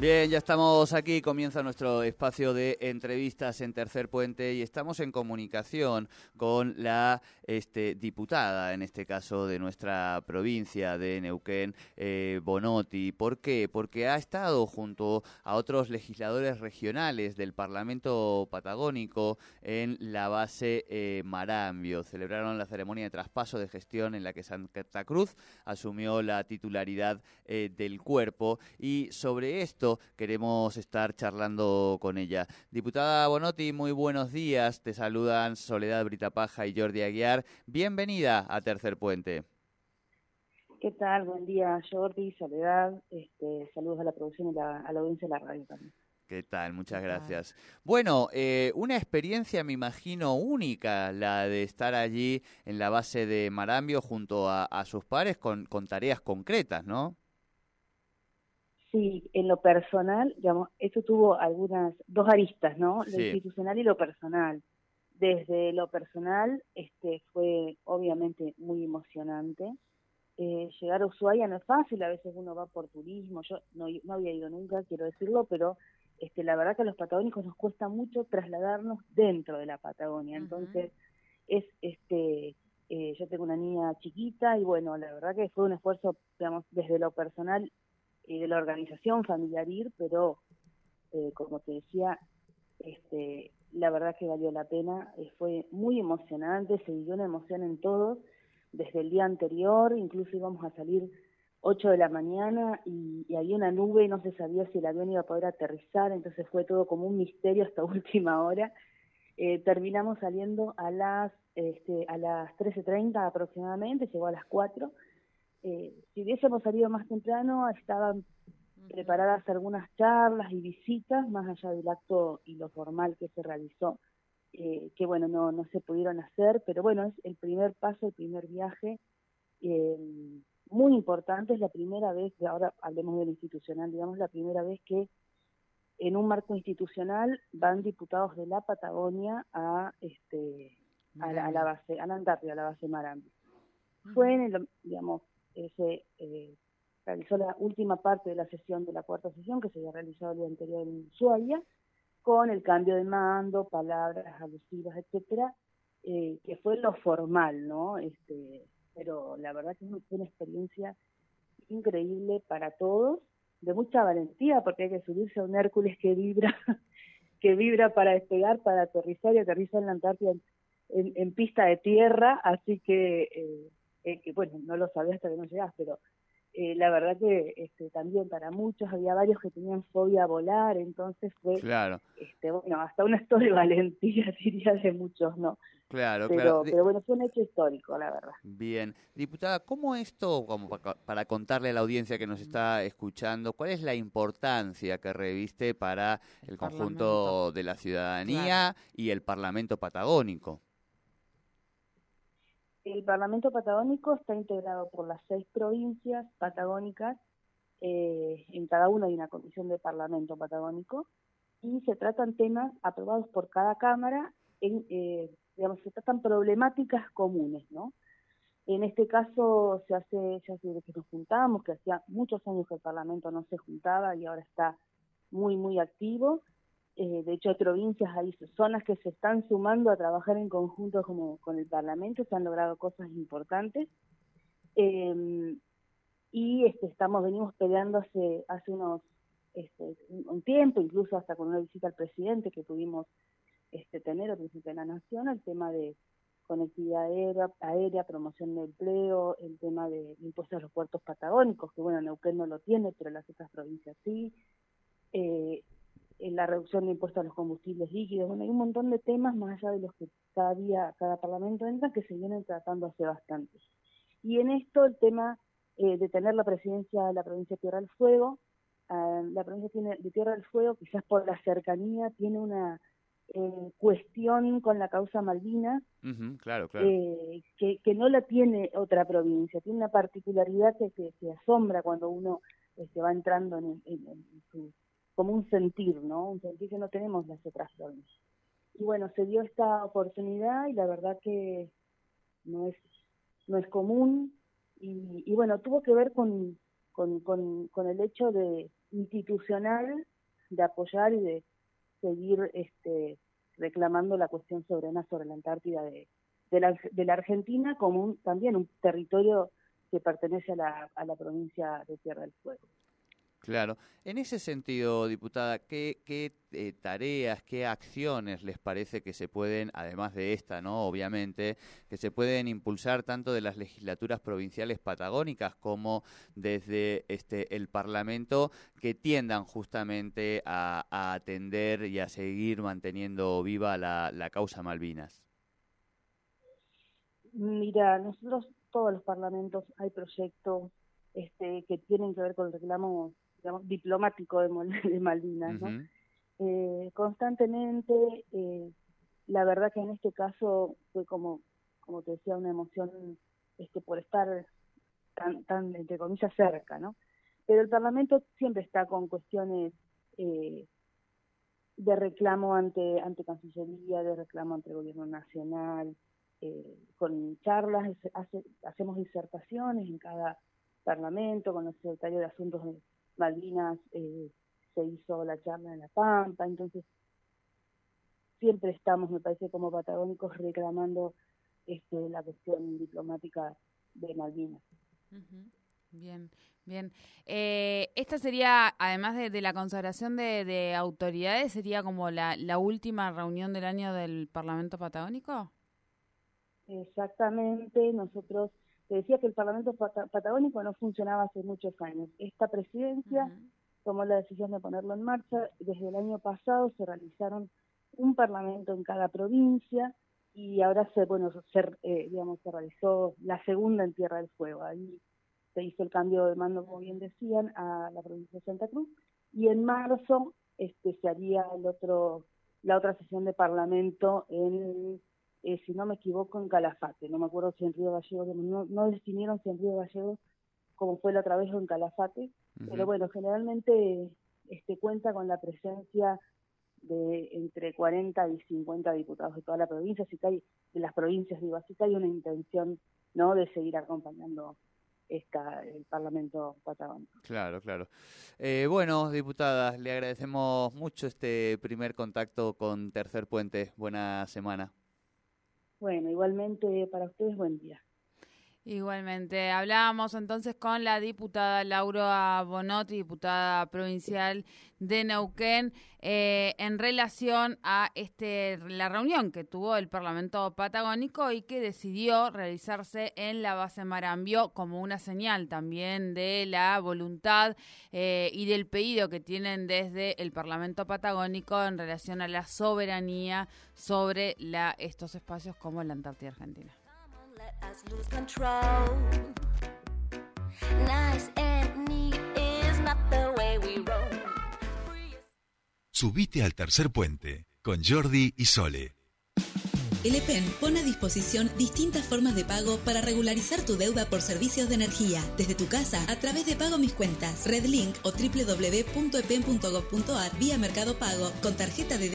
Bien, ya estamos aquí, comienza nuestro espacio de entrevistas en Tercer Puente y estamos en comunicación con la este, diputada, en este caso de nuestra provincia de Neuquén, eh, Bonotti. ¿Por qué? Porque ha estado junto a otros legisladores regionales del Parlamento Patagónico en la base eh, Marambio. Celebraron la ceremonia de traspaso de gestión en la que Santa Cruz asumió la titularidad eh, del cuerpo y sobre esto queremos estar charlando con ella. Diputada Bonotti, muy buenos días. Te saludan Soledad Britapaja y Jordi Aguiar. Bienvenida a Tercer Puente. ¿Qué tal? Buen día, Jordi, Soledad. Este, saludos a la producción y a la audiencia de la radio también. ¿Qué tal? Muchas gracias. Bueno, eh, una experiencia, me imagino, única, la de estar allí en la base de Marambio junto a, sus pares con, con tareas concretas, ¿no? Sí, en lo personal, digamos, esto tuvo algunas, dos aristas, ¿no? Lo institucional y lo personal. Desde lo personal, este, fue obviamente muy emocionante. Eh, llegar a Ushuaia no es fácil, a veces uno va por turismo, yo no, no había ido nunca, quiero decirlo, pero este, la verdad que a los patagónicos nos cuesta mucho trasladarnos dentro de la Patagonia, entonces es, este, eh, yo tengo una niña chiquita y bueno, la verdad que fue un esfuerzo, digamos, desde lo personal y de la organización familiar ir, pero eh, como te decía, este, la verdad que valió la pena, eh, fue muy emocionante, se vivió una emoción en todos, desde el día anterior, incluso íbamos a salir 8 de la mañana y, había una nube, no se sabía si el avión iba a poder aterrizar, entonces fue todo como un misterio hasta última hora. Eh, terminamos saliendo a las este, a las 13.30 aproximadamente, llegó a las 4 eh, si hubiésemos salido más temprano, estaban preparadas algunas charlas y visitas, más allá del acto y lo formal que se realizó, eh, que bueno, no, no se pudieron hacer, pero bueno, es el primer paso, el primer viaje, eh, muy importante, es la primera vez, ahora hablemos del institucional, digamos, la primera vez que en un marco institucional van diputados de la Patagonia a este a la, base, a la Antártida, a la base Marambi. Fue en el, digamos, se eh, realizó la última parte de la sesión de la cuarta sesión que se había realizado el día anterior en Ushuaia, con el cambio de mando, palabras alusivas, etcétera, eh, que fue lo formal, ¿no? Este, pero la verdad que fue una experiencia increíble para todos, de mucha valentía, porque hay que subirse a un Hércules que vibra, que vibra para despegar, para aterrizar y aterrizar en la Antártida en, pista de tierra, así que eh, eh, que bueno, no lo sabía hasta que no llegás, pero eh, la verdad que este, también para muchos había varios que tenían fobia a volar, entonces fue, claro. este, bueno, hasta un acto de valentía, diría, de muchos, ¿no? Claro, pero, claro. Pero bueno, fue un hecho histórico, la verdad. Bien. Diputada, ¿cómo esto, como para contarle a la audiencia que nos está escuchando, cuál es la importancia que reviste para el, conjunto de la ciudadanía y el Parlamento Patagónico? El Parlamento Patagónico está integrado por las seis provincias patagónicas, eh, en cada una hay una comisión de Parlamento Patagónico, y se tratan temas aprobados por cada Cámara, en, eh, digamos, se tratan problemáticas comunes, ¿no? En este caso se hace, ya desde que nos juntamos, que hacía muchos años que el Parlamento no se juntaba y ahora está muy, muy activo, eh, de hecho, provincias, hay zonas que se están sumando a trabajar en conjunto como con el Parlamento, se han logrado cosas importantes. Em, y este, estamos, venimos peleando hace, unos este, un tiempo, incluso hasta con una visita al presidente que pudimos este, tener, al presidente de la Nación, el tema de conectividad aérea, aérea, promoción de empleo, el tema de impuestos a los puertos patagónicos, que bueno, Neuquén no lo tiene, pero las otras provincias sí. Eh, la reducción de impuestos a los combustibles líquidos, bueno, hay un montón de temas más allá de los que cada día cada parlamento entra que se vienen tratando hace bastante. Y en esto el tema eh, de tener la presidencia de la provincia de Tierra del Fuego, ah, la provincia tiene de Tierra del Fuego, quizás por la cercanía, tiene una eh, cuestión con la causa Malvinas, claro, claro. Eh, que, que, no la tiene otra provincia, tiene una particularidad que, que, asombra cuando uno este, va entrando en, su, como un sentir, ¿no? Un sentir que no tenemos las otras provincias. Y bueno, se dio esta oportunidad y la verdad que no es, no es común y, y bueno, tuvo que ver con, con, con, el hecho de institucional de apoyar y de seguir este, reclamando la cuestión soberana sobre la Antártida de, de, la, de la Argentina como también un territorio que pertenece a la, a la provincia de Tierra del Fuego. Claro. En ese sentido, diputada, ¿qué, eh, tareas, qué acciones les parece que se pueden, además de esta, ¿no? Obviamente, que se pueden impulsar tanto de las legislaturas provinciales patagónicas como desde este el Parlamento que tiendan justamente a, atender y a seguir manteniendo viva la, la causa Malvinas? Mira, nosotros todos los parlamentos hay proyectos este, que tienen que ver con el reclamo digamos, diplomático de, de Malvinas, ¿no? eh, constantemente, eh, la verdad que en este caso fue como, como te decía, una emoción este, por estar tan, tan, entre comillas, cerca, ¿no? Pero el Parlamento siempre está con cuestiones eh, de reclamo ante, ante Cancillería, de reclamo ante el Gobierno Nacional, eh, con charlas, hace, hacemos disertaciones en cada Parlamento, con el Secretario de Asuntos Malvinas eh, se hizo la charla en La Pampa, entonces siempre estamos, me parece, como patagónicos reclamando este, la cuestión diplomática de Malvinas. Bien, bien. Eh, esta sería, además de, la consagración de, autoridades, sería como la, la última reunión del año del Parlamento Patagónico. Exactamente, nosotros se decía que el Parlamento Patagónico no funcionaba hace muchos años. Esta presidencia tomó la decisión de ponerlo en marcha. Desde el año pasado se realizaron un parlamento en cada provincia y ahora se, bueno, se, eh, digamos, se realizó la segunda en Tierra del Fuego. Ahí se hizo el cambio de mando, como bien decían, a la provincia de Santa Cruz y en marzo este, se haría el otro, la otra sesión de parlamento en eh, si no me equivoco, en Calafate. No me acuerdo si en Río Gallegos, no, no definieron si en Río Gallegos, como fue la otra vez, o en Calafate. Pero bueno, generalmente este cuenta con la presencia de entre 40 y 50 diputados de toda la provincia, así que hay, de las provincias, digo, así que hay una intención no de seguir acompañando esta, el Parlamento patagónico. Claro, claro. Eh, bueno, diputadas, le agradecemos mucho este primer contacto con Tercer Puente. Buena semana. Bueno, igualmente para ustedes, buen día. Igualmente. Hablábamos entonces con la diputada Laura Bonotti, diputada provincial de Neuquén, eh, en relación a este la reunión que tuvo el Parlamento Patagónico y que decidió realizarse en la base Marambio como una señal también de la voluntad eh, y del pedido que tienen desde el Parlamento Patagónico en relación a la soberanía sobre la, estos espacios como la Antártida Argentina. Subite al tercer puente con Jordi y Sole. El EPEN pone a disposición distintas formas de pago para regularizar tu deuda por servicios de energía, desde tu casa a través de Pago Mis Cuentas, Redlink o www.epen.gov.ar vía Mercado Pago con tarjeta de